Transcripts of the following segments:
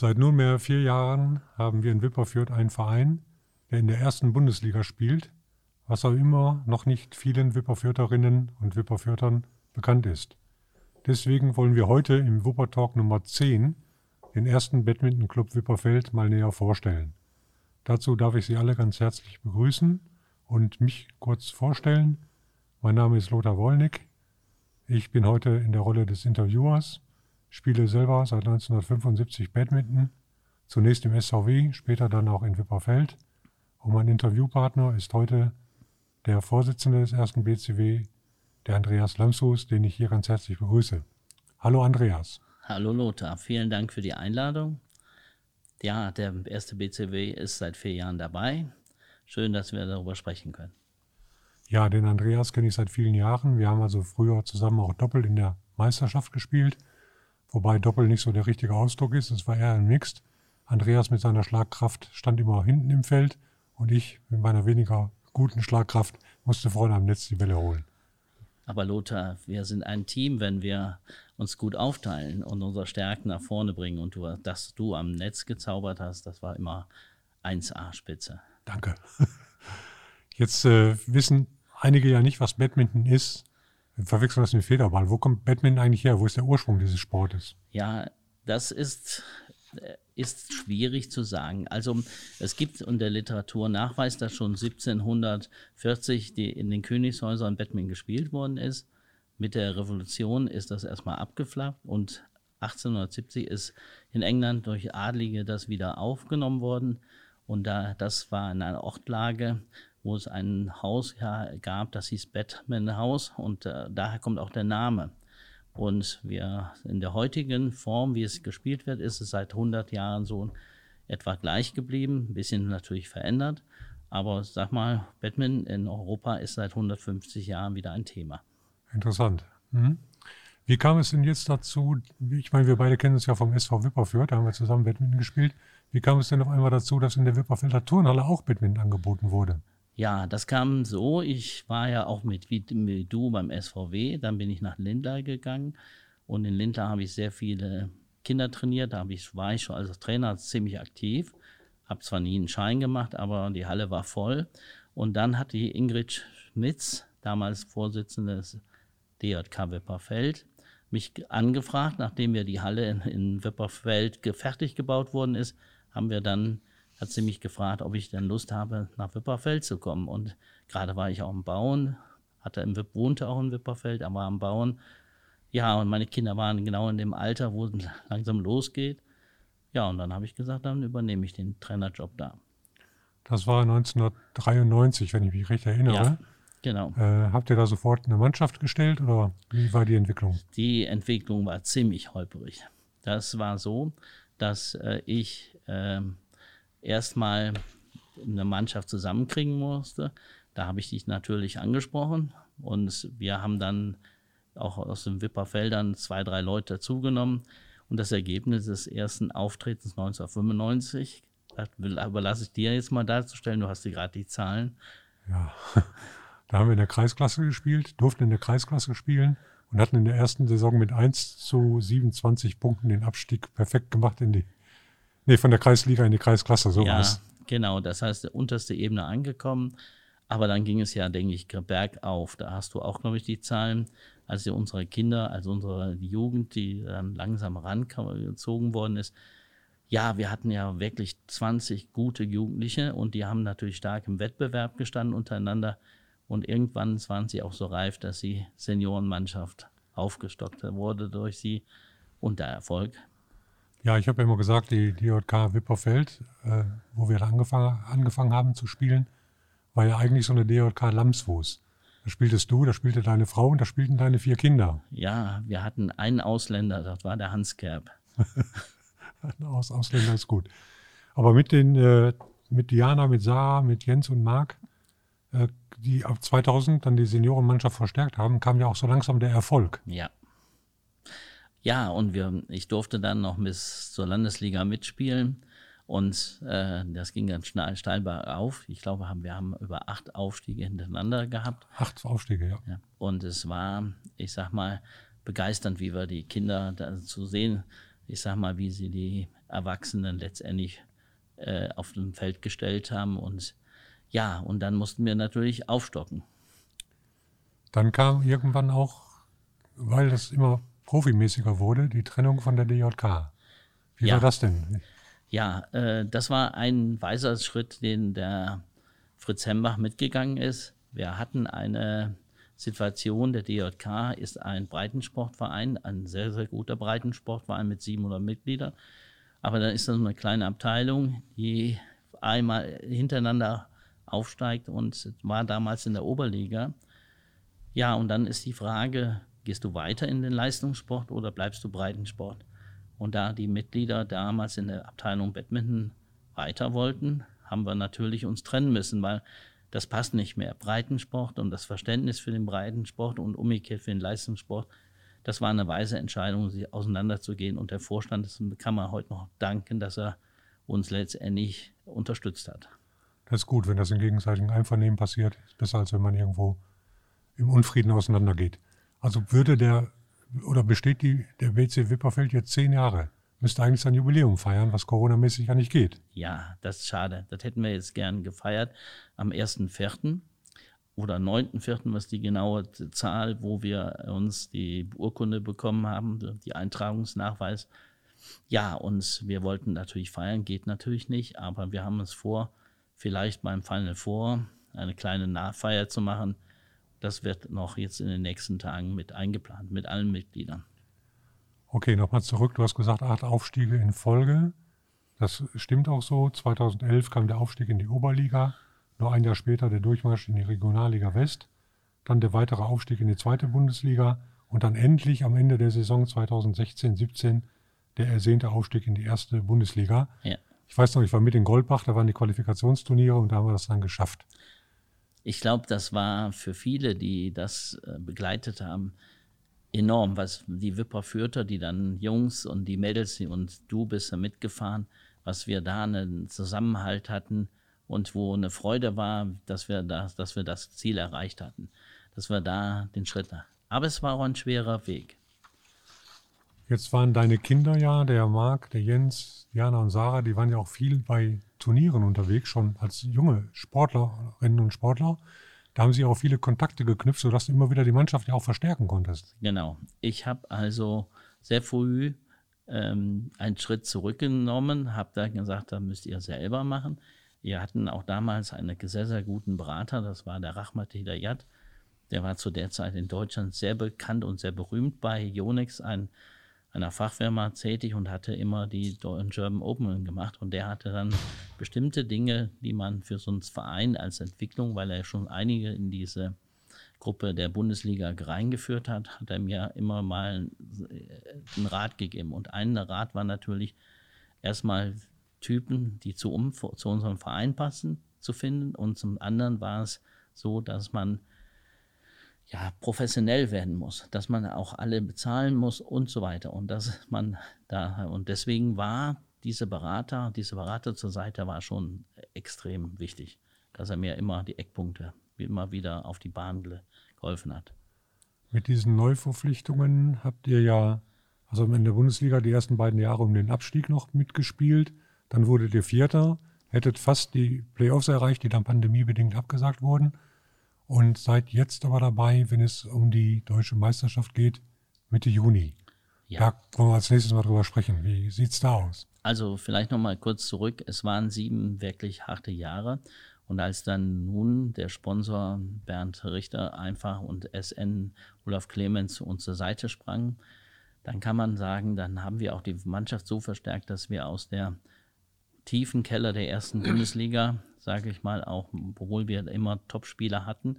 Seit nunmehr vier Jahren haben wir in Wipperfürth einen Verein, der in der ersten Bundesliga spielt, was auch immer noch nicht vielen Wipperfürtherinnen und Wipperfürthern bekannt ist. Deswegen wollen wir heute im Wuppertalk Nummer 10 den ersten Badminton-Club Wipperfeld mal näher vorstellen. Dazu darf ich Sie alle ganz herzlich begrüßen und mich kurz vorstellen. Mein Name ist Lothar Wollnick. Ich bin heute in der Rolle des Interviewers spiele selber seit 1975 Badminton, zunächst im SVW, später dann auch in Wipperfeld. Und mein Interviewpartner ist heute der Vorsitzende des ersten BCW, der Andreas Lamshus, den ich hier ganz herzlich begrüße. Hallo Andreas. Hallo Lothar, vielen Dank für die Einladung. Ja, der erste BCW ist seit vier Jahren dabei. Schön, dass wir darüber sprechen können. Ja, den Andreas kenne ich seit vielen Jahren. Wir haben also früher zusammen auch doppelt in der Meisterschaft gespielt. Wobei Doppel nicht so der richtige Ausdruck ist. Es war eher ein Mixed. Andreas mit seiner Schlagkraft stand immer hinten im Feld und ich mit meiner weniger guten Schlagkraft musste vorne am Netz die Bälle holen. Aber Lothar, wir sind ein Team, wenn wir uns gut aufteilen und unsere Stärken nach vorne bringen. Und du, dass du am Netz gezaubert hast, das war immer 1A-Spitze. Danke. Jetzt äh, wissen einige ja nicht, was Badminton ist. Wir verwechseln das mit Federball. Wo kommt Badminton eigentlich her? Wo ist der Ursprung dieses Sportes? Ja, das ist, ist schwierig zu sagen. Also es gibt in der Literatur Nachweis, dass schon 1740 die in den Königshäusern Badminton gespielt worden ist. Mit der Revolution ist das erstmal abgeflacht und 1870 ist in England durch Adlige das wieder aufgenommen worden. Und da, das war in einer Ortlage, wo es ein Haus gab, das hieß Batman House und äh, daher kommt auch der Name. Und wir in der heutigen Form, wie es gespielt wird, ist es seit 100 Jahren so etwa gleich geblieben, ein bisschen natürlich verändert. Aber sag mal, Batman in Europa ist seit 150 Jahren wieder ein Thema. Interessant. Mhm. Wie kam es denn jetzt dazu? Ich meine, wir beide kennen uns ja vom SV Wipperfürth, da haben wir zusammen Badminton gespielt. Wie kam es denn auf einmal dazu, dass in der Wipperfelder Turnhalle auch Badminton angeboten wurde? Ja, das kam so. Ich war ja auch mit wie du beim SVW. Dann bin ich nach Lindlar gegangen. Und in Lindlar habe ich sehr viele Kinder trainiert. Da ich, war ich schon als Trainer ziemlich aktiv. Habe zwar nie einen Schein gemacht, aber die Halle war voll. Und dann hat die Ingrid Schmitz, damals Vorsitzende des DJK Wipperfeld, mich angefragt, nachdem wir die Halle in, in Wipperfeld fertig gebaut worden ist, haben wir dann hat sie mich gefragt, ob ich denn Lust habe, nach Wipperfeld zu kommen. Und gerade war ich auch am Bauen, hatte im, wohnte auch in Wipperfeld, aber am Bauen. Ja, und meine Kinder waren genau in dem Alter, wo es langsam losgeht. Ja, und dann habe ich gesagt, dann übernehme ich den Trainerjob da. Das war 1993, wenn ich mich recht erinnere. Ja, genau. Äh, habt ihr da sofort eine Mannschaft gestellt oder wie war die Entwicklung? Die Entwicklung war ziemlich holperig. Das war so, dass äh, ich äh, erstmal eine Mannschaft zusammenkriegen musste. Da habe ich dich natürlich angesprochen und wir haben dann auch aus den Wipperfeldern zwei, drei Leute dazugenommen. Und das Ergebnis des ersten Auftretens 1995, das überlasse ich dir jetzt mal darzustellen, du hast dir gerade die Zahlen. Ja, da haben wir in der Kreisklasse gespielt, durften in der Kreisklasse spielen und hatten in der ersten Saison mit 1 zu 27 Punkten den Abstieg perfekt gemacht in die Nee, von der Kreisliga in die Kreisklasse, so ja. Genau, das heißt, die unterste Ebene angekommen. Aber dann ging es ja, denke ich, bergauf. Da hast du auch, glaube ich, die Zahlen, als unsere Kinder, also unsere Jugend, die dann langsam rangezogen worden ist. Ja, wir hatten ja wirklich 20 gute Jugendliche und die haben natürlich stark im Wettbewerb gestanden untereinander. Und irgendwann waren sie auch so reif, dass die Seniorenmannschaft aufgestockt wurde durch sie und der Erfolg ja, ich habe ja immer gesagt, die DJK Wipperfeld, äh, wo wir angefangen, angefangen haben zu spielen, war ja eigentlich so eine DJK Lamsfuß. Da spieltest du, da spielte deine Frau und da spielten deine vier Kinder. Ja, wir hatten einen Ausländer, das war der Hans Kerb. Aus, Ausländer ist gut. Aber mit den, äh, mit Diana, mit Sarah, mit Jens und Marc, äh, die ab 2000 dann die Seniorenmannschaft verstärkt haben, kam ja auch so langsam der Erfolg. Ja. Ja, und wir, ich durfte dann noch bis zur Landesliga mitspielen. Und äh, das ging dann steil, steil auf. Ich glaube, haben, wir haben über acht Aufstiege hintereinander gehabt. Acht Aufstiege, ja. ja. Und es war, ich sag mal, begeisternd, wie wir die Kinder da zu sehen. ich sag mal, wie sie die Erwachsenen letztendlich äh, auf dem Feld gestellt haben. Und ja, und dann mussten wir natürlich aufstocken. Dann kam irgendwann auch, weil das immer profimäßiger wurde, die Trennung von der DJK. Wie ja. war das denn? Ja, äh, das war ein weiser Schritt, den der Fritz Hembach mitgegangen ist. Wir hatten eine Situation, der DJK ist ein Breitensportverein, ein sehr, sehr guter Breitensportverein mit 700 Mitgliedern. Aber dann ist das eine kleine Abteilung, die einmal hintereinander aufsteigt und war damals in der Oberliga. Ja, und dann ist die Frage, gehst du weiter in den Leistungssport oder bleibst du Breitensport? Und da die Mitglieder damals in der Abteilung Badminton weiter wollten, haben wir natürlich uns trennen müssen, weil das passt nicht mehr. Breitensport und das Verständnis für den Breitensport und umgekehrt für den Leistungssport, das war eine weise Entscheidung, sie auseinanderzugehen. Und der Vorstand, das kann man heute noch danken, dass er uns letztendlich unterstützt hat. Das ist gut, wenn das in gegenseitigem Einvernehmen passiert. Ist besser, als wenn man irgendwo im Unfrieden auseinandergeht. Also würde der, oder besteht die, der WC Wipperfeld jetzt zehn Jahre? Müsste eigentlich sein Jubiläum feiern, was coronamäßig ja nicht geht. Ja, das ist schade. Das hätten wir jetzt gern gefeiert am 1.4. oder 9.4., was die genaue Zahl, wo wir uns die Urkunde bekommen haben, die Eintragungsnachweis. Ja, und wir wollten natürlich feiern, geht natürlich nicht, aber wir haben es vor, vielleicht beim Final Four eine kleine Nachfeier zu machen das wird noch jetzt in den nächsten Tagen mit eingeplant, mit allen Mitgliedern. Okay, nochmal zurück. Du hast gesagt, acht Aufstiege in Folge. Das stimmt auch so. 2011 kam der Aufstieg in die Oberliga, nur ein Jahr später der Durchmarsch in die Regionalliga West, dann der weitere Aufstieg in die zweite Bundesliga und dann endlich am Ende der Saison 2016-17 der ersehnte Aufstieg in die erste Bundesliga. Ja. Ich weiß noch, ich war mit in Goldbach, da waren die Qualifikationsturniere und da haben wir das dann geschafft ich glaube, das war für viele, die das äh, begleitet haben, enorm, was die Wipperfürter, die dann Jungs und die Mädels und du bist da mitgefahren, was wir da einen Zusammenhalt hatten und wo eine Freude war, dass wir das, dass wir das Ziel erreicht hatten, dass wir da den Schritt. Aber es war auch ein schwerer Weg. Jetzt waren deine Kinder ja, der Marc, der Jens, Jana und Sarah, die waren ja auch viel bei Turnieren unterwegs, schon als junge Sportlerinnen und Sportler. Da haben sie auch viele Kontakte geknüpft, sodass du immer wieder die Mannschaft ja auch verstärken konntest. Genau. Ich habe also sehr früh ähm, einen Schritt zurückgenommen, habe da gesagt, da müsst ihr selber machen. Wir hatten auch damals einen sehr, sehr guten Berater, das war der Rahmat Hidayat. Der war zu der Zeit in Deutschland sehr bekannt und sehr berühmt bei Yonex, ein einer Fachfirma tätig und hatte immer die German Open gemacht. Und der hatte dann bestimmte Dinge, die man für so einen Verein als Entwicklung, weil er schon einige in diese Gruppe der Bundesliga reingeführt hat, hat er mir immer mal einen Rat gegeben. Und ein Rat war natürlich erstmal Typen, die zu, um, zu unserem Verein passen, zu finden. Und zum anderen war es so, dass man ja, professionell werden muss, dass man auch alle bezahlen muss und so weiter. Und dass man da, und deswegen war diese Berater, diese Berater zur Seite war schon extrem wichtig, dass er mir immer die Eckpunkte immer wieder auf die Bahn geholfen hat. Mit diesen Neuverpflichtungen habt ihr ja, also in der Bundesliga die ersten beiden Jahre um den Abstieg noch mitgespielt. Dann wurdet ihr Vierter, hättet fast die Playoffs erreicht, die dann pandemiebedingt abgesagt wurden und seid jetzt aber dabei, wenn es um die deutsche Meisterschaft geht, Mitte Juni. Ja. Da wollen wir als nächstes mal drüber sprechen. Wie sieht es da aus? Also vielleicht nochmal kurz zurück. Es waren sieben wirklich harte Jahre. Und als dann nun der Sponsor Bernd Richter einfach und SN Olaf Clemens uns zur Seite sprang, dann kann man sagen, dann haben wir auch die Mannschaft so verstärkt, dass wir aus der tiefen Keller der ersten Bundesliga sage ich mal, auch obwohl wir immer Top-Spieler hatten,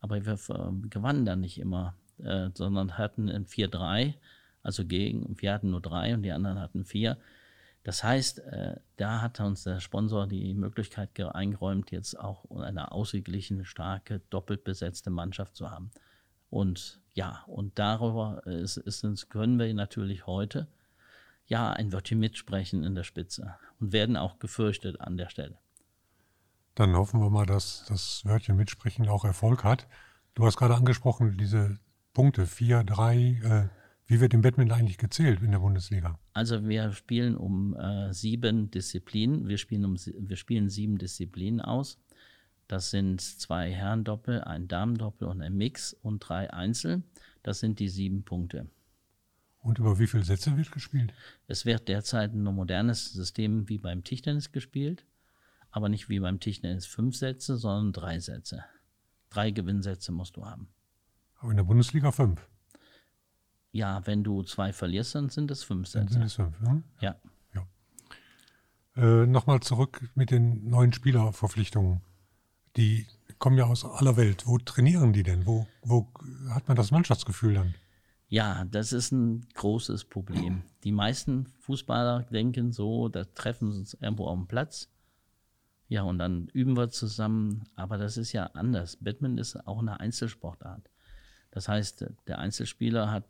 aber wir äh, gewannen dann nicht immer, äh, sondern hatten ein 4-3, also gegen, wir hatten nur drei und die anderen hatten vier. Das heißt, äh, da hat uns der Sponsor die Möglichkeit eingeräumt, jetzt auch eine ausgeglichene, starke, doppelt besetzte Mannschaft zu haben. Und ja, und darüber ist, ist, können wir natürlich heute ja ein Wörtchen mitsprechen in der Spitze und werden auch gefürchtet an der Stelle. Dann hoffen wir mal, dass das Wörtchen mitsprechen auch Erfolg hat. Du hast gerade angesprochen, diese Punkte 4, 3, äh, Wie wird im Badminton eigentlich gezählt in der Bundesliga? Also wir spielen um äh, sieben Disziplinen. Wir spielen, um, wir spielen sieben Disziplinen aus. Das sind zwei Herrendoppel, ein Damendoppel und ein Mix und drei Einzel. Das sind die sieben Punkte. Und über wie viele Sätze wird gespielt? Es wird derzeit ein modernes System wie beim Tischtennis gespielt, aber nicht wie beim Tischtennis fünf Sätze, sondern drei Sätze. Drei Gewinnsätze musst du haben. Aber in der Bundesliga fünf. Ja, wenn du zwei verlierst, dann sind es fünf Sätze. Dann sind es fünf, ja? Ja. ja. Äh, Nochmal zurück mit den neuen Spielerverpflichtungen. Die kommen ja aus aller Welt. Wo trainieren die denn? Wo, wo hat man das Mannschaftsgefühl dann? Ja, das ist ein großes Problem. Die meisten Fußballer denken so, da treffen sie uns irgendwo auf dem Platz. Ja, und dann üben wir zusammen. Aber das ist ja anders. Badminton ist auch eine Einzelsportart. Das heißt, der Einzelspieler hat,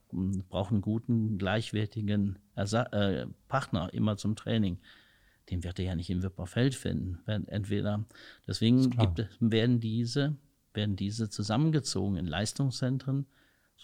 braucht einen guten, gleichwertigen Ersa äh, Partner immer zum Training. Den wird er ja nicht im Wipperfeld finden. Entweder deswegen gibt, werden diese werden diese zusammengezogen in Leistungszentren,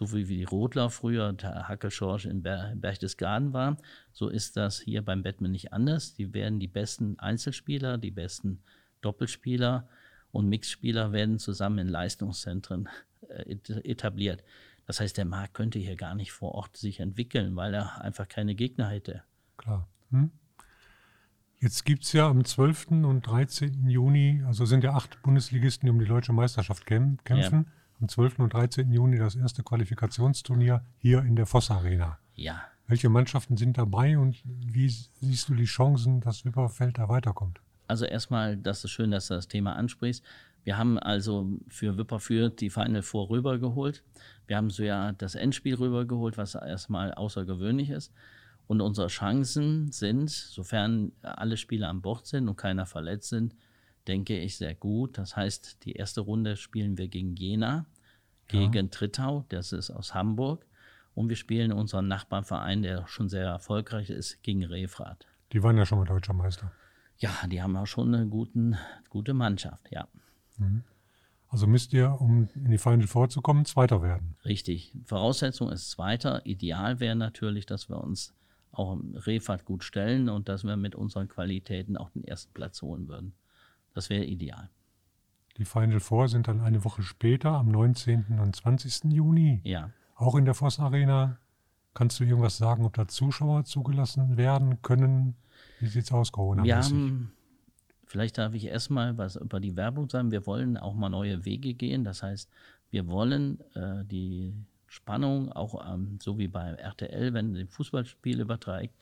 so wie die Rodler früher der Hackelschorsch in Berchtesgaden war. So ist das hier beim Batman nicht anders. Die werden die besten Einzelspieler, die besten Doppelspieler und Mixspieler werden zusammen in Leistungszentren äh, etabliert. Das heißt, der Markt könnte hier gar nicht vor Ort sich entwickeln, weil er einfach keine Gegner hätte. Klar. Hm? Jetzt gibt es ja am 12. und 13. Juni, also sind ja acht Bundesligisten, die um die deutsche Meisterschaft kämpfen. Ja. Am 12. und 13. Juni das erste Qualifikationsturnier hier in der Voss Arena. Ja. Welche Mannschaften sind dabei und wie siehst du die Chancen, dass Wipperfeld da weiterkommt? Also erstmal, das ist schön, dass du das Thema ansprichst. Wir haben also für Wipperfürth die Final Four rübergeholt. Wir haben so ja das Endspiel rübergeholt, was erstmal außergewöhnlich ist. Und unsere Chancen sind, sofern alle Spieler an Bord sind und keiner verletzt sind, denke ich sehr gut. Das heißt, die erste Runde spielen wir gegen Jena, gegen ja. Trittau, das ist aus Hamburg. Und wir spielen unseren Nachbarverein, der schon sehr erfolgreich ist, gegen Refrath. Die waren ja schon mal deutscher Meister. Ja, die haben auch schon eine guten, gute Mannschaft, ja. Mhm. Also müsst ihr, um in die Final vorzukommen, Zweiter werden. Richtig. Voraussetzung ist Zweiter. Ideal wäre natürlich, dass wir uns auch im Refat gut stellen und dass wir mit unseren Qualitäten auch den ersten Platz holen würden. Das wäre ideal. Die Final Four sind dann eine Woche später, am 19. und 20. Juni. Ja. Auch in der Voss Arena. Kannst du irgendwas sagen, ob da Zuschauer zugelassen werden können? Wie sieht es aus, corona -mäßig? Wir haben Vielleicht darf ich erstmal was über die Werbung sagen. Wir wollen auch mal neue Wege gehen. Das heißt, wir wollen äh, die Spannung, auch ähm, so wie bei RTL, wenn ein Fußballspiel überträgt,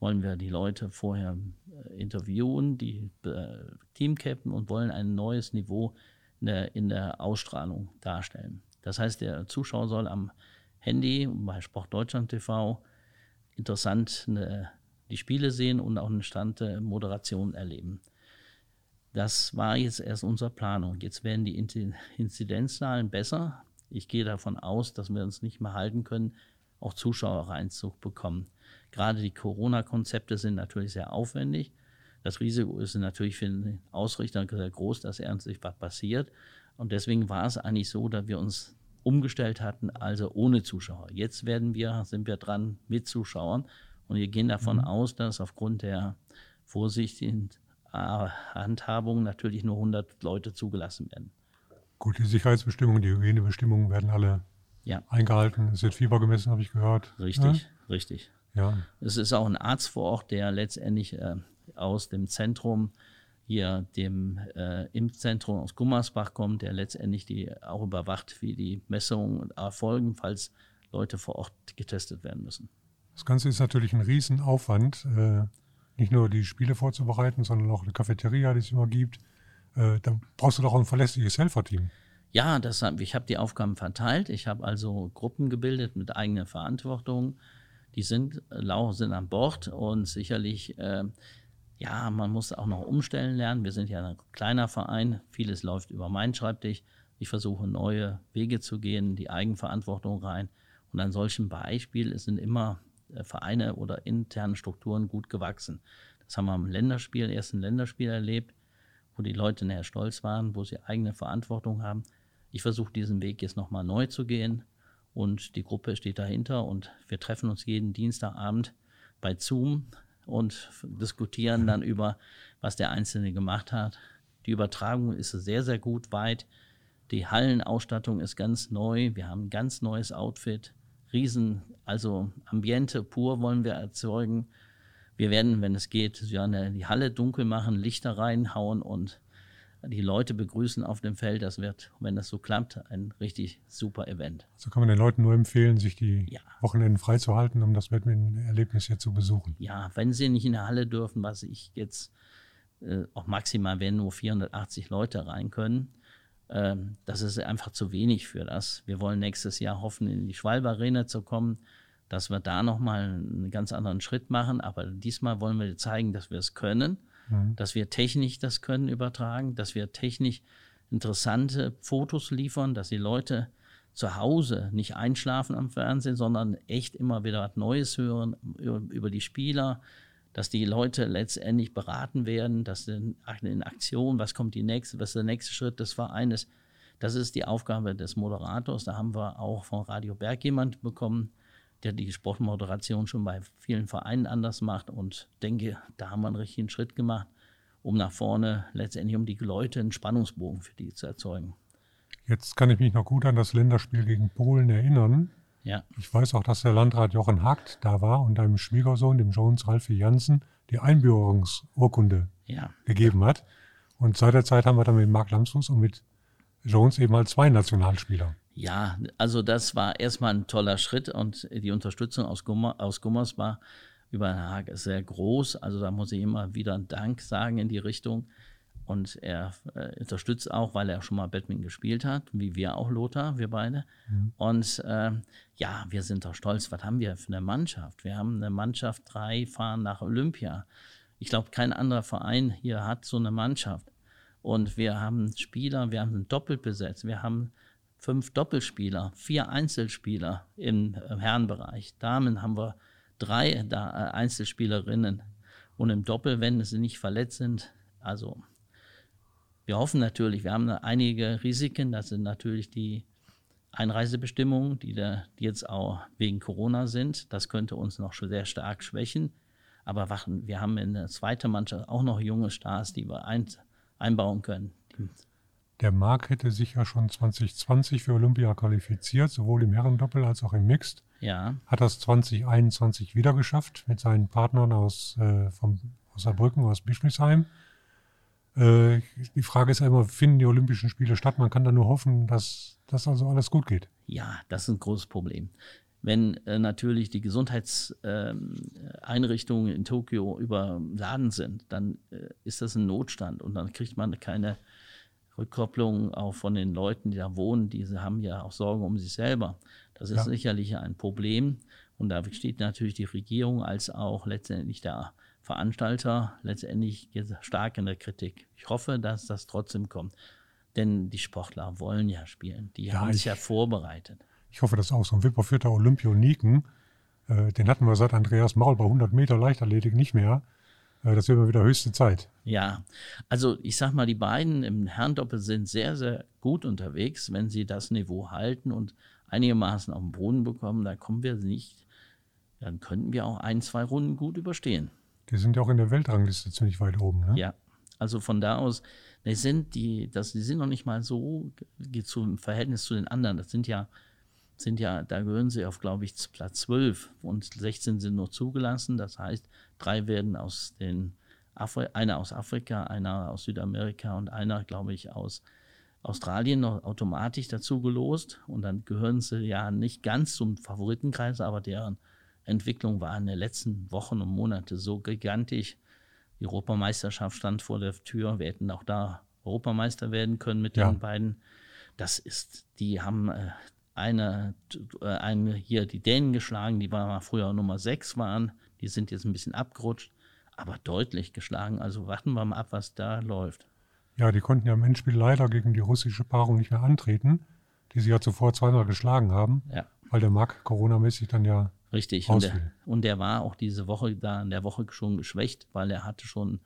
wollen wir die Leute vorher äh, interviewen, die äh, Teamcaptain und wollen ein neues Niveau in der, Ausstrahlung darstellen. Das heißt, der Zuschauer soll am Handy bei Sport Deutschland TV interessant eine, die Spiele sehen und auch eine Stand der Moderation erleben. Das war jetzt erst unsere Planung. Jetzt werden die Inzidenzzahlen besser. Ich gehe davon aus, dass wir uns nicht mehr halten können, auch Zuschauer reinzubekommen. Gerade die Corona-Konzepte sind natürlich sehr aufwendig. Das Risiko ist natürlich für den Ausrichter sehr groß, dass ernstlich was passiert. Und deswegen war es eigentlich so, dass wir uns umgestellt hatten, also ohne Zuschauer. Jetzt werden wir, sind wir dran mit Zuschauern und wir gehen davon mhm. aus, dass aufgrund der vorsichtigen Handhabung natürlich nur 100 Leute zugelassen werden. Gut, die Sicherheitsbestimmungen, die Hygienebestimmungen werden alle ja. eingehalten. Es wird Fieber gemessen, habe ich gehört. Richtig, ja? richtig. Ja. Es ist auch ein Arzt vor Ort, der letztendlich äh, aus dem Zentrum hier dem äh, Impfzentrum aus Gummersbach kommt, der letztendlich die auch überwacht, wie die Messungen erfolgen, falls Leute vor Ort getestet werden müssen. Das Ganze ist natürlich ein Riesenaufwand. Äh, nicht nur die Spiele vorzubereiten, sondern auch eine Cafeteria, die es immer gibt. Äh, da brauchst du doch auch ein verlässliches Helferteam. Ja, das, ich habe die Aufgaben verteilt. Ich habe also Gruppen gebildet mit eigener Verantwortung. Die sind, sind an Bord und sicherlich, äh, ja, man muss auch noch umstellen lernen. Wir sind ja ein kleiner Verein. Vieles läuft über meinen Schreibtisch. Ich versuche neue Wege zu gehen, die Eigenverantwortung rein. Und an solchen Beispiel sind immer äh, Vereine oder interne Strukturen gut gewachsen. Das haben wir im Länderspiel, ersten Länderspiel erlebt, wo die Leute näher stolz waren, wo sie eigene Verantwortung haben. Ich versuche diesen Weg jetzt nochmal neu zu gehen und die Gruppe steht dahinter und wir treffen uns jeden Dienstagabend bei Zoom und diskutieren dann über, was der Einzelne gemacht hat. Die Übertragung ist sehr, sehr gut weit. Die Hallenausstattung ist ganz neu. Wir haben ein ganz neues Outfit. Riesen, also Ambiente pur wollen wir erzeugen. Wir werden, wenn es geht, die Halle dunkel machen, Lichter reinhauen und die Leute begrüßen auf dem Feld. Das wird, wenn das so klappt, ein richtig super Event. So kann man den Leuten nur empfehlen, sich die ja. Wochenenden freizuhalten, um das Badminton-Erlebnis hier zu besuchen. Ja, wenn sie nicht in der Halle dürfen, was ich jetzt äh, auch maximal, wenn nur 480 Leute rein können, äh, das ist einfach zu wenig für das. Wir wollen nächstes Jahr hoffen, in die Schwalbe Arena zu kommen, dass wir da nochmal einen ganz anderen Schritt machen. Aber diesmal wollen wir zeigen, dass wir es können mhm. dass wir technisch das können übertragen, dass wir technisch interessante Fotos liefern, dass die Leute zu Hause nicht einschlafen am Fernsehen, sondern echt immer wieder was Neues hören über die Spieler, dass die Leute letztendlich beraten werden, dass in Aktion, was kommt die nächste, was ist der nächste Schritt des Vereines. Das ist die Aufgabe des Moderators. Da haben wir auch von Radio Berg jemand bekommen, der die Sportmoderation schon bei vielen Vereinen anders macht und denke, da haben wir einen richtigen Schritt gemacht, um nach vorne letztendlich um die Leute einen Spannungsbogen für die zu erzeugen. Jetzt kann ich mich noch gut an das Länderspiel gegen Polen erinnern. Ja. Ich weiß auch, dass der Landrat Jochen Hagt da war und deinem Schwiegersohn, dem Jones Ralfi Jansen, die Einbürgerungsurkunde ja. gegeben hat. Und seit der Zeit haben wir dann mit Mark Lamsfuß und mit Jones eben halt zwei Nationalspieler. Ja, also das war erstmal ein toller Schritt und die Unterstützung aus, Gummer, aus Gummers war über den Haag sehr groß. Also da muss ich immer wieder Dank sagen in die Richtung. Und er äh, unterstützt auch, weil er schon mal Badminton gespielt hat, wie wir auch, Lothar, wir beide. Mhm. Und äh, ja, wir sind doch stolz. Was haben wir für eine Mannschaft? Wir haben eine Mannschaft, drei fahren nach Olympia. Ich glaube, kein anderer Verein hier hat so eine Mannschaft. Und wir haben Spieler, wir haben ein Doppelbesetz, wir haben fünf Doppelspieler, vier Einzelspieler im Herrenbereich. Damen haben wir drei äh, Einzelspielerinnen. Und im Doppel, wenn sie nicht verletzt sind, also wir hoffen natürlich, wir haben einige Risiken. Das sind natürlich die Einreisebestimmungen, die, da, die jetzt auch wegen Corona sind. Das könnte uns noch sehr stark schwächen. Aber wir haben in der zweiten Mannschaft auch noch junge Stars, die wir ein, einbauen können. Der Marc hätte sich ja schon 2020 für Olympia qualifiziert, sowohl im Herrendoppel als auch im Mixed. Ja. Hat das 2021 wieder geschafft mit seinen Partnern aus, äh, vom, aus Saarbrücken, aus Bischmisheim. Äh, die Frage ist ja immer, finden die Olympischen Spiele statt? Man kann da nur hoffen, dass das also alles gut geht. Ja, das ist ein großes Problem. Wenn äh, natürlich die Gesundheitseinrichtungen ähm, in Tokio überladen sind, dann äh, ist das ein Notstand und dann kriegt man keine Rückkopplung auch von den Leuten, die da wohnen, diese haben ja auch Sorgen um sich selber. Das ist ja. sicherlich ein Problem. Und da steht natürlich die Regierung als auch letztendlich der Veranstalter letztendlich stark in der Kritik. Ich hoffe, dass das trotzdem kommt. Denn die Sportler wollen ja spielen. Die ja, haben sich ja vorbereitet. Ich hoffe, dass auch so ein Wipperfürther Olympioniken, äh, den hatten wir seit Andreas Maul bei 100 Meter Leichtathletik nicht mehr. Das wird mal wieder höchste Zeit. Ja, also ich sag mal, die beiden im Herrendoppel sind sehr, sehr gut unterwegs, wenn sie das Niveau halten und einigermaßen auf den Boden bekommen. Da kommen wir nicht, dann könnten wir auch ein, zwei Runden gut überstehen. Die sind ja auch in der Weltrangliste ziemlich weit oben, ne? Ja, also von da aus, die sind, die, das, die sind noch nicht mal so im Verhältnis zu den anderen. Das sind ja sind ja, da gehören sie auf, glaube ich, Platz 12 und 16 sind nur zugelassen. Das heißt, drei werden aus den, Afri einer aus Afrika, einer aus Südamerika und einer, glaube ich, aus Australien noch automatisch dazu gelost. Und dann gehören sie ja nicht ganz zum Favoritenkreis, aber deren Entwicklung war in den letzten Wochen und Monaten so gigantisch. Die Europameisterschaft stand vor der Tür. Wir hätten auch da Europameister werden können mit ja. den beiden. Das ist, die haben äh, eine, äh, eine hier die Dänen geschlagen, die war früher Nummer 6 waren. Die sind jetzt ein bisschen abgerutscht, aber deutlich geschlagen. Also warten wir mal ab, was da läuft. Ja, die konnten ja im Endspiel leider gegen die russische Paarung nicht mehr antreten, die sie ja zuvor zweimal geschlagen haben, ja. weil der Mark Corona-mäßig dann ja. Richtig, und der, und der, war auch diese Woche da in der Woche schon geschwächt, weil er hatte schon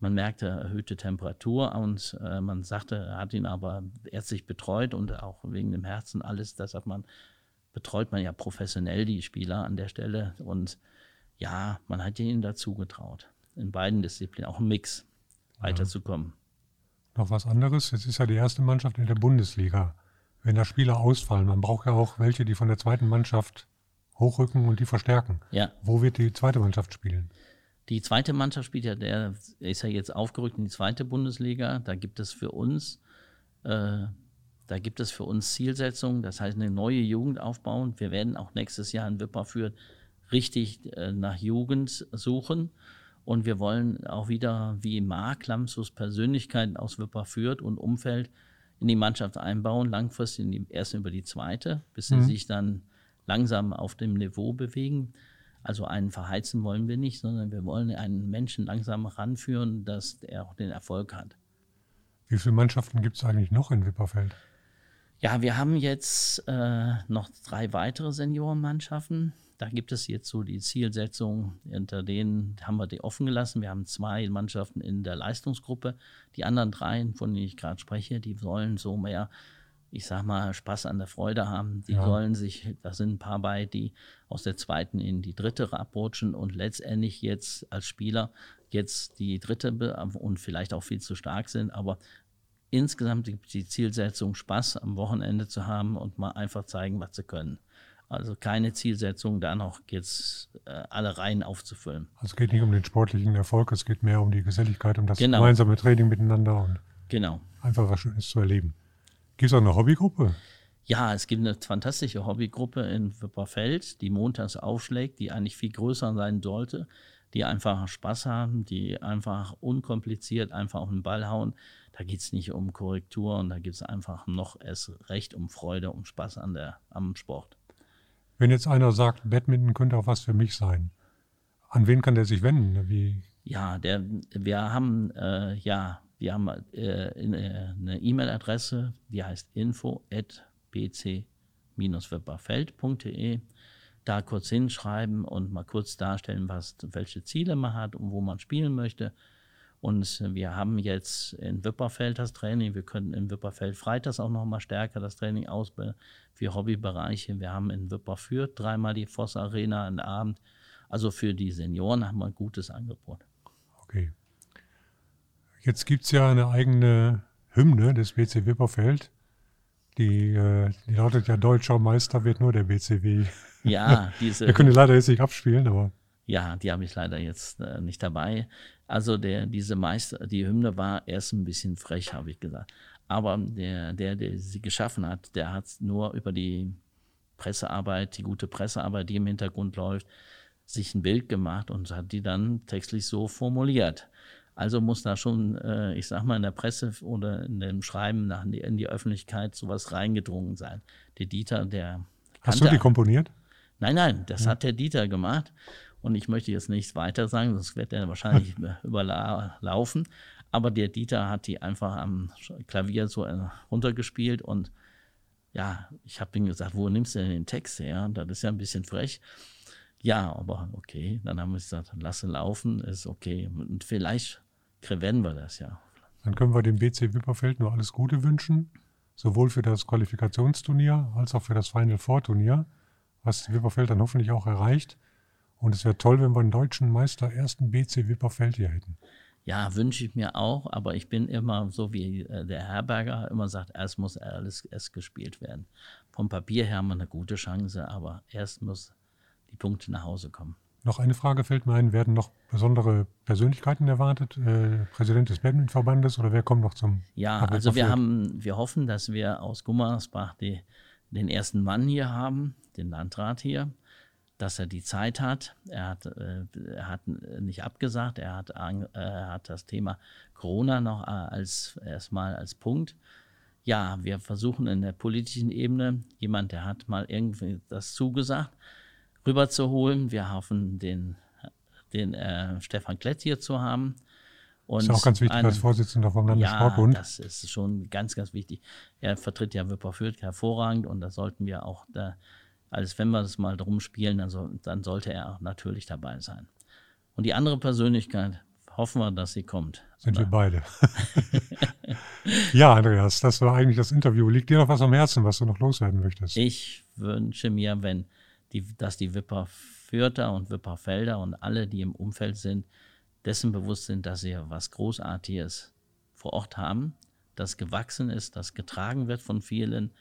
man merkte erhöhte Temperatur und äh, man sagte, er hat ihn aber ärztlich betreut und auch wegen dem Herzen alles, das hat man betreut man ja professionell die Spieler an der Stelle. Und ja, man hat ihnen dazu getraut, in beiden Disziplinen, auch im Mix, weiterzukommen. Noch was anderes, jetzt ist ja die erste Mannschaft in der Bundesliga. Wenn da Spieler ausfallen, man braucht ja auch welche, die von der zweiten Mannschaft hochrücken und die verstärken. Ja. Wo wird die zweite Mannschaft spielen? Die zweite Mannschaft spielt ja, der ist ja jetzt aufgerückt in die zweite Bundesliga. Da gibt es für uns, äh, da gibt es für uns Zielsetzungen, das heißt eine neue Jugend aufbauen. Wir werden auch nächstes Jahr in Wipperfürth richtig äh, nach Jugend suchen. Und wir wollen auch wieder wie Mark Lamsus Persönlichkeiten aus Wipperfürth und Umfeld in die Mannschaft einbauen, langfristig in die, erst über die zweite, bis sie Mhm. sich dann langsam auf dem Niveau bewegen. Also einen verheizen wollen wir nicht, sondern wir wollen einen Menschen langsam ranführen, dass er auch den Erfolg hat. Wie viele Mannschaften gibt es eigentlich noch in Wipperfeld? Ja, wir haben jetzt äh, noch drei weitere Seniorenmannschaften. Da gibt es jetzt so die Zielsetzung, unter denen haben wir die offen gelassen. Wir haben zwei Mannschaften in der Leistungsgruppe. Die anderen drei, von denen ich gerade spreche, die sollen so mehr, ich sag mal, Spaß an der Freude haben. Die Ja. sollen sich, da sind ein paar bei, die aus der zweiten in die dritte abrutschen und letztendlich jetzt als Spieler jetzt die dritte und vielleicht auch viel zu stark sind, aber insgesamt die, die Zielsetzung, Spaß am Wochenende zu haben und mal einfach zeigen, was sie können. Also keine Zielsetzung, da noch jetzt äh, alle Reihen aufzufüllen. Also es geht nicht um den sportlichen Erfolg, es geht mehr um die Geselligkeit, um das Genau. gemeinsame Training miteinander und Genau. einfach was Schönes zu erleben. Gibt es auch eine Hobbygruppe? Ja, es gibt eine fantastische Hobbygruppe in Wipperfeld, die montags aufschlägt, die eigentlich viel größer sein sollte, die einfach Spaß haben, die einfach unkompliziert einfach auf den Ball hauen. Da geht es nicht um Korrekturen, da geht es einfach noch erst recht um Freude, um Spaß an der, am Sport. Wenn jetzt einer sagt, Badminton könnte auch was für mich sein, an wen kann der sich wenden? Wie, Ja, der, wir haben äh, ja, wir haben äh, in, äh, eine E-Mail-Adresse, die heißt info@bc-wipperfeld.de. Da kurz hinschreiben und mal kurz darstellen, was, welche Ziele man hat und wo man spielen möchte. Und wir haben jetzt in Wipperfeld das Training. Wir können in Wipperfeld freitags auch noch mal stärker das Training ausbilden für Hobbybereiche. Wir haben in Wipperfürth dreimal die Voss Arena am Abend. Also für die Senioren haben wir ein gutes Angebot. okay. Jetzt gibt es ja eine eigene Hymne des BC Wipperfeld. Die, äh, die lautet ja Deutscher Meister wird nur der BCW. Ja, diese, Wir können die leider jetzt nicht abspielen, aber ja, die habe ich leider jetzt äh, nicht dabei. Also der, diese Meister, die Hymne war erst ein bisschen frech, habe ich gesagt. Aber der, der, der sie geschaffen hat, der hat nur über die Pressearbeit, die gute Pressearbeit, die im Hintergrund läuft, sich ein Bild gemacht und hat die dann textlich so formuliert. Also muss da schon, äh, ich sag mal, in der Presse oder in dem Schreiben nach, in die Öffentlichkeit sowas reingedrungen sein. Der Dieter, der hast du die komponiert? Nein, nein, das hat der Dieter gemacht. Und ich möchte jetzt nichts weiter sagen, sonst wird er wahrscheinlich überlaufen. Aber der Dieter hat die einfach am Klavier so äh, runtergespielt und ja, ich habe ihm gesagt, wo nimmst du denn den Text her? Das ist ja ein bisschen frech. Ja, aber okay. Dann haben wir gesagt, lasse laufen, ist okay. Und vielleicht werden wir das ja. Dann können wir dem BC Wipperfeld nur alles Gute wünschen, sowohl für das Qualifikationsturnier als auch für das Final Four Turnier, was Wipperfeld dann hoffentlich auch erreicht. Und es wäre toll, wenn wir einen deutschen Meister ersten BC Wipperfeld hier hätten. Ja, wünsche ich mir auch, aber ich bin immer so wie äh, der Herberger immer sagt, erst muss alles erst gespielt werden. Vom Papier her haben wir eine gute Chance, aber erst muss die Punkte nach Hause kommen. Noch eine Frage fällt mir ein, werden noch besondere Persönlichkeiten erwartet? Äh, Präsident des Badmintonverbandes oder wer kommt noch zum Ja, nach also wir haben, wir hoffen, dass wir aus Gummersbach die, den ersten Mann hier haben, den Landrat hier, dass er die Zeit hat. Er hat, äh, er hat nicht abgesagt, er hat, äh, er hat das Thema Corona noch äh, als erstmal als Punkt. Ja, wir versuchen in der politischen Ebene jemand, der hat mal irgendwie das zugesagt, rüberzuholen. Wir hoffen, den, den äh, Stefan Klett hier zu haben. Und ist ja auch ganz wichtig einen- als Vorsitzender vom ja, Landessportbund. das ist schon ganz, ganz wichtig. Er vertritt ja Wipperfürth hervorragend und da sollten wir auch, da, als wenn wir das mal drum spielen, dann, soll, dann sollte er natürlich dabei sein. Und die andere Persönlichkeit, hoffen wir, dass sie kommt. Sind wir beide. ja, Andreas, das war eigentlich das Interview. Liegt dir noch was am Herzen, was du noch loswerden möchtest? Ich wünsche mir, wenn die, dass die Wipperfürther und Wipperfelder und alle, die im Umfeld sind, dessen bewusst sind, dass sie was Großartiges vor Ort haben, das gewachsen ist, das getragen wird von vielen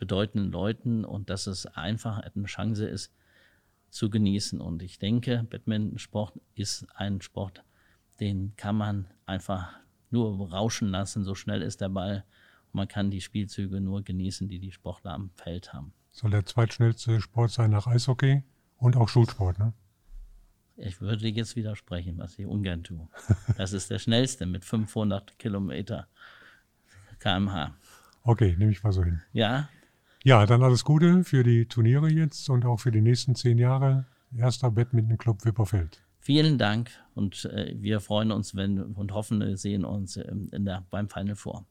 bedeutenden Leuten und dass es einfach eine Chance ist, zu genießen. Und ich denke, Badmintonsport ist ein Sport, den kann man einfach nur rauschen lassen, so schnell ist der Ball. Und man kann die Spielzüge nur genießen, die die Sportler am Feld haben. Soll der zweitschnellste Sport sein nach Eishockey und auch Schulsport, ne? Ich würde jetzt widersprechen, was ich ungern tue. Das ist der schnellste mit 500 Kilometer kmh. Okay, nehme ich mal so hin. Ja. Ja, dann alles Gute für die Turniere jetzt und auch für die nächsten zehn Jahre. Erster Badminton Club Wipperfeld. Vielen Dank und äh, wir freuen uns wenn, und hoffen, wir sehen uns ähm, der, beim Final Four.